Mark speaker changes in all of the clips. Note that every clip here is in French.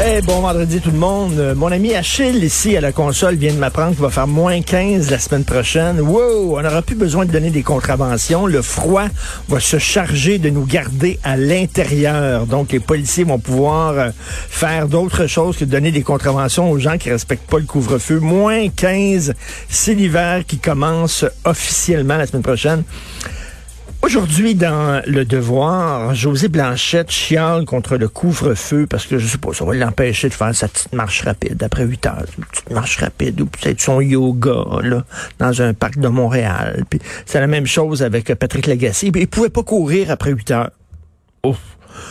Speaker 1: Hey, bon vendredi tout le monde. Euh, Mon ami Achille ici à la console vient de m'apprendre qu'il va faire moins 15 la semaine prochaine. Wow, on n'aura plus besoin de donner des contraventions. Le froid va se charger de nous garder à l'intérieur. Donc les policiers vont pouvoir euh, faire d'autres choses que donner des contraventions aux gens qui respectent pas le couvre-feu. Moins 15, c'est l'hiver qui commence officiellement la semaine prochaine. Aujourd'hui, dans Le Devoir, José Blanchette chiale contre le couvre-feu parce que, je sais pas, ça va l'empêcher de faire sa petite marche rapide après 8 heures. Une petite marche rapide ou peut-être son yoga, là, dans un parc de Montréal. Puis c'est la même chose avec Patrick Lagacé. Il pouvait pas courir après 8 heures. Ouf.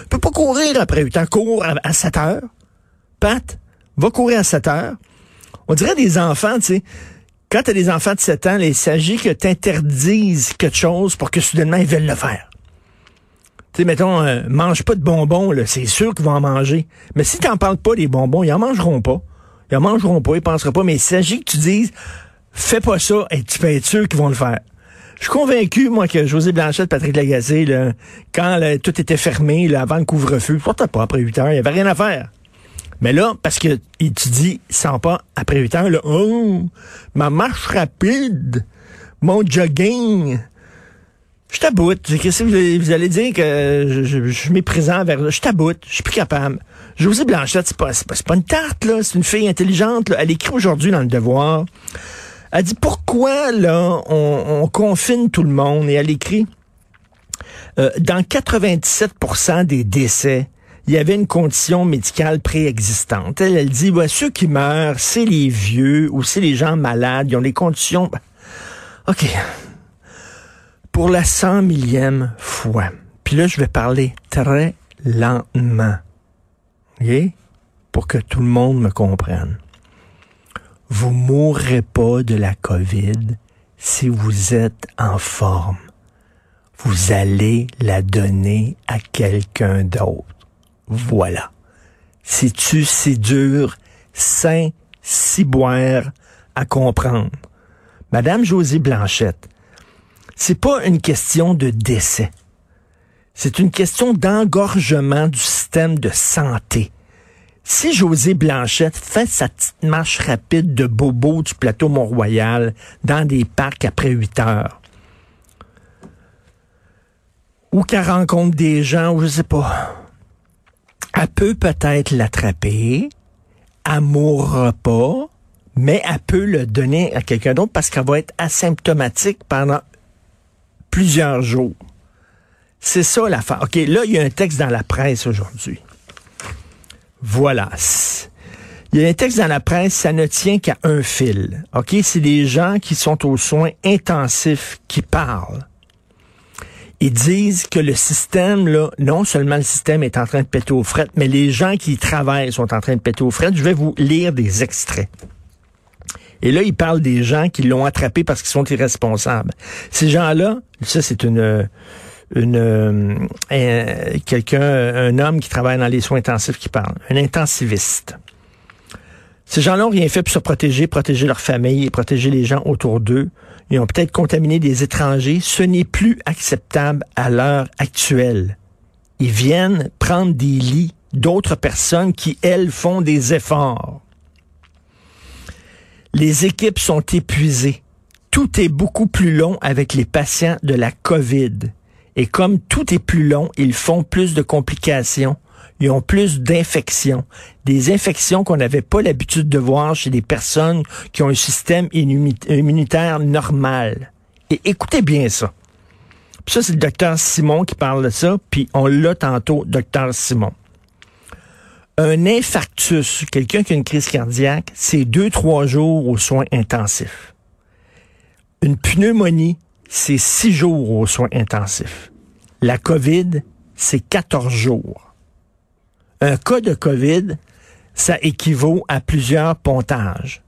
Speaker 1: Il peut pas courir après 8 heures. Cours à, à 7 heures. Pat, va courir à 7 heures. On dirait des enfants, tu sais. Quand tu as des enfants de 7 ans, il s'agit que tu interdises quelque chose pour que soudainement ils veulent le faire. Tu sais, mettons, euh, mange pas de bonbons, là, c'est sûr qu'ils vont en manger. Mais si t'en parles pas des bonbons, ils en mangeront pas. Ils en mangeront pas, ils penseront pas. Mais il s'agit que tu dises, fais pas ça, et tu peux être sûr qu'ils vont le faire. Je suis convaincu, moi, que José Blanchette, Patrick Lagacé, là, quand tout était fermé, là, avant le couvre-feu, pourtant pas après 8 heures, il y avait rien à faire. Mais là, parce que tu dis, sans pas après 8 heures, là, oh, ma marche rapide, mon jogging. Je t'aboute. Qu'est-ce que vous allez, dire que je, je, je suis méprisant vers Je t'aboute. Je suis plus capable. Josie Blanchette, c'est pas, pas, pas une tarte, là. C'est une fille intelligente, là. Elle écrit aujourd'hui dans le devoir. Elle dit pourquoi, là, on, on confine tout le monde? Et elle écrit euh, dans 97% des décès, il y avait une condition médicale préexistante. Elle, dit, ouais, ceux qui meurent, c'est les vieux ou c'est les gens malades, ils ont des conditions... Ben, OK. Pour la cent millième fois, puis là, je vais parler très lentement, OK? Pour que tout le monde me comprenne. Vous mourrez pas de la COVID si vous êtes en forme. Vous allez la donner à quelqu'un d'autre. Voilà. C'est-tu si dur, sain, si boire à comprendre? Madame Josie Blanchette, c'est pas une question de décès. C'est une question d'engorgement du système de santé. Si José Blanchette fait sa petite marche rapide de bobo du plateau Mont-Royal dans des parcs après 8 heures, ou qu'elle rencontre des gens, ou je sais pas, elle peut peut-être l'attraper, elle mourra pas, mais elle peut le donner à quelqu'un d'autre parce qu'elle va être asymptomatique pendant plusieurs jours. C'est ça l'affaire. OK, là, il y a un texte dans la presse aujourd'hui. Voilà. Il y a un texte dans la presse, ça ne tient qu'à un fil. OK, c'est des gens qui sont aux soins intensifs qui parlent. Ils disent que le système, là, non seulement le système est en train de péter aux frettes, mais les gens qui travaillent sont en train de péter aux frettes. Je vais vous lire des extraits. Et là, ils parlent des gens qui l'ont attrapé parce qu'ils sont irresponsables. Ces gens-là, ça c'est une une un, quelqu'un, un homme qui travaille dans les soins intensifs qui parle, un intensiviste. Ces gens-là n'ont rien fait pour se protéger, protéger leur famille et protéger les gens autour d'eux. Ils ont peut-être contaminé des étrangers. Ce n'est plus acceptable à l'heure actuelle. Ils viennent prendre des lits d'autres personnes qui, elles, font des efforts. Les équipes sont épuisées. Tout est beaucoup plus long avec les patients de la COVID. Et comme tout est plus long, ils font plus de complications. Ils ont plus d'infections. Des infections qu'on n'avait pas l'habitude de voir chez des personnes qui ont un système immunitaire normal. Et écoutez bien ça. Ça, c'est le docteur Simon qui parle de ça, puis on l'a tantôt, docteur Simon. Un infarctus, quelqu'un qui a une crise cardiaque, c'est deux, trois jours aux soins intensifs. Une pneumonie, c'est six jours aux soins intensifs. La COVID, c'est 14 jours. Un cas de COVID, ça équivaut à plusieurs pontages.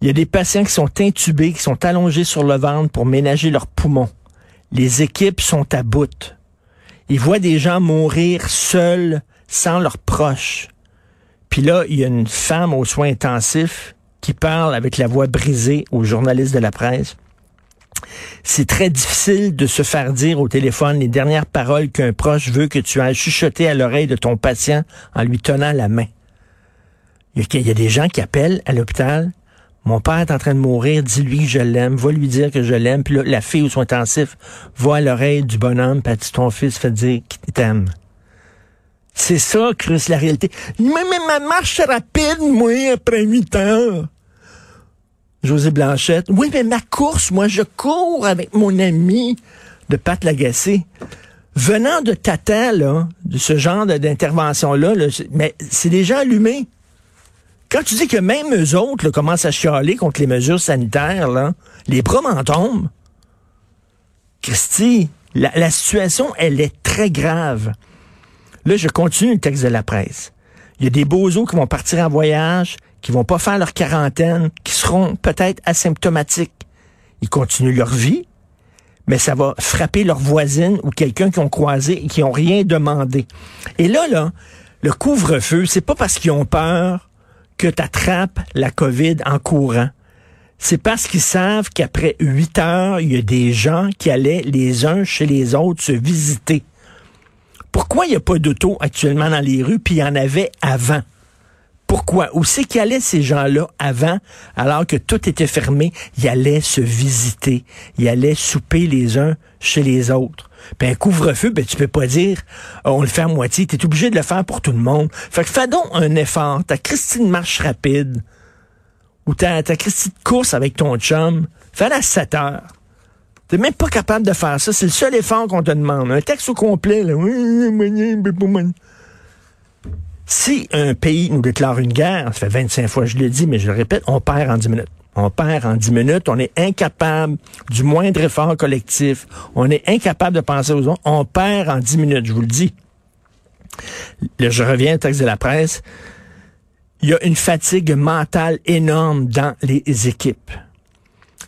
Speaker 1: Il y a des patients qui sont intubés, qui sont allongés sur le ventre pour ménager leurs poumons. Les équipes sont à bout. Ils voient des gens mourir seuls, sans leurs proches. Puis là, il y a une femme aux soins intensifs qui parle avec la voix brisée aux journalistes de la presse. C'est très difficile de se faire dire au téléphone les dernières paroles qu'un proche veut que tu ailles chuchoter à l'oreille de ton patient en lui tenant la main. Il y a des gens qui appellent à l'hôpital. Mon père est en train de mourir, dis-lui que je l'aime, va lui dire que je l'aime. Puis là, la fille ou son intensif va à l'oreille du bonhomme, puis ton fils fait dire qu'il t'aime. C'est ça, Chris, la réalité. Mais, ma marche rapide, moi, après 8 heures. José Blanchette. Oui, mais ma course, moi, je cours avec mon ami de Pat Lagacé. Venant de Tata, là, de ce genre d'intervention-là, mais c'est des gens allumés. Quand tu dis que même eux autres commencent à chialer contre les mesures sanitaires, là, les bras m'en tombent. Christy, la, la situation, elle est très grave. Là, je continue le texte de la presse. Il y a des bozos qui vont partir en voyage, qui vont pas faire leur quarantaine, qui seront peut-être asymptomatiques. Ils continuent leur vie, mais ça va frapper leur voisine ou quelqu'un qu'ils ont croisé et qui ont rien demandé. Et là, là, le couvre-feu, c'est pas parce qu'ils ont peur que tu attrapes la COVID en courant. C'est parce qu'ils savent qu'après huit heures, il y a des gens qui allaient les uns chez les autres se visiter. Pourquoi il n'y a pas d'auto actuellement dans les rues, puis il y en avait avant? Pourquoi? Où c'est qu'ils allaient ces gens-là avant, alors que tout était fermé? Ils allaient se visiter. Ils allaient souper les uns chez les autres. Puis un couvre-feu, ben, tu peux pas dire oh, on le fait à moitié. Tu es obligé de le faire pour tout le monde. Fait que fais donc un effort. Ta Christine marche rapide. Ou ta, ta Christine course avec ton chum. Fais-la à 7 heures. T'es même pas capable de faire ça. C'est le seul effort qu'on te demande. Un texte au complet, là. Si un pays nous déclare une guerre, ça fait 25 fois que je le dis, mais je le répète, on perd en 10 minutes. On perd en 10 minutes. On est incapable du moindre effort collectif. On est incapable de penser aux autres. On perd en 10 minutes, je vous le dis. Je reviens au texte de la presse. Il y a une fatigue mentale énorme dans les équipes.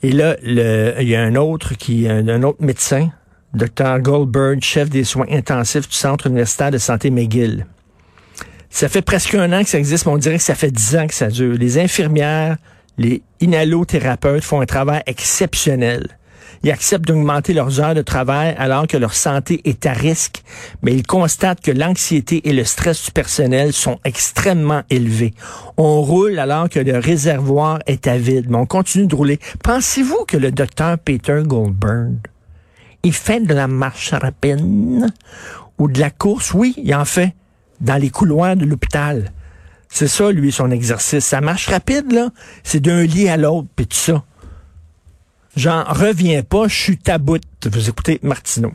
Speaker 1: Et là, il y a un autre qui, un, autre médecin, Dr. Goldberg, chef des soins intensifs du Centre universitaire de santé McGill. Ça fait presque un an que ça existe, mais on dirait que ça fait dix ans que ça dure. Les infirmières, les inhalothérapeutes font un travail exceptionnel. Ils acceptent d'augmenter leurs heures de travail alors que leur santé est à risque, mais ils constatent que l'anxiété et le stress du personnel sont extrêmement élevés. On roule alors que le réservoir est à vide, mais on continue de rouler. Pensez-vous que le docteur Peter Goldberg, il fait de la marche rapide ou de la course? Oui, il en fait dans les couloirs de l'hôpital. C'est ça, lui, son exercice. Ça marche rapide, là. C'est d'un lit à l'autre, puis tout ça. J'en reviens pas, je suis taboute. Vous écoutez Martineau.